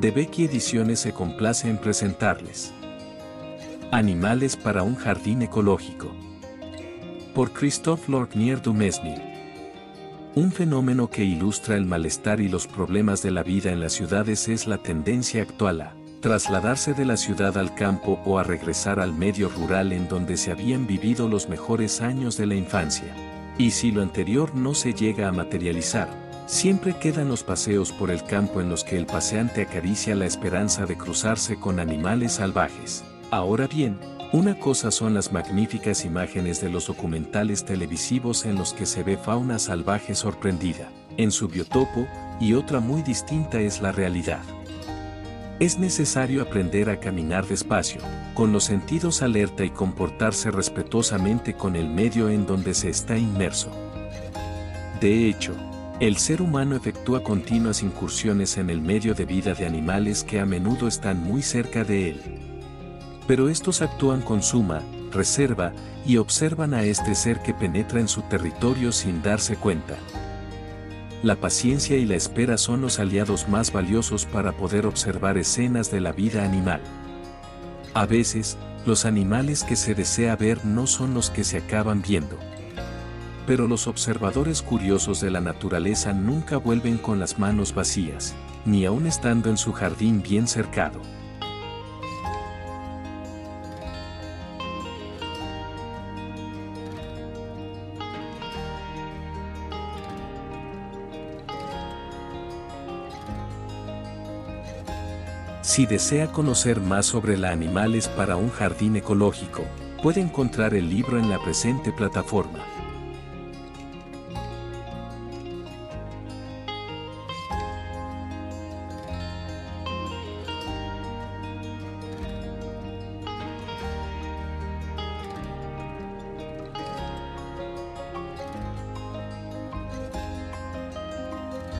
De Becky Ediciones se complace en presentarles Animales para un jardín ecológico. Por Christophe Lorgnier Dumesnil. Un fenómeno que ilustra el malestar y los problemas de la vida en las ciudades es la tendencia actual a trasladarse de la ciudad al campo o a regresar al medio rural en donde se habían vivido los mejores años de la infancia. Y si lo anterior no se llega a materializar, siempre quedan los paseos por el campo en los que el paseante acaricia la esperanza de cruzarse con animales salvajes. Ahora bien, una cosa son las magníficas imágenes de los documentales televisivos en los que se ve fauna salvaje sorprendida, en su biotopo, y otra muy distinta es la realidad. Es necesario aprender a caminar despacio, con los sentidos alerta y comportarse respetuosamente con el medio en donde se está inmerso. De hecho, el ser humano efectúa continuas incursiones en el medio de vida de animales que a menudo están muy cerca de él. Pero estos actúan con suma, reserva, y observan a este ser que penetra en su territorio sin darse cuenta la paciencia y la espera son los aliados más valiosos para poder observar escenas de la vida animal. A veces, los animales que se desea ver no son los que se acaban viendo. Pero los observadores curiosos de la naturaleza nunca vuelven con las manos vacías, ni aun estando en su jardín bien cercado. Si desea conocer más sobre la animales para un jardín ecológico, puede encontrar el libro en la presente plataforma.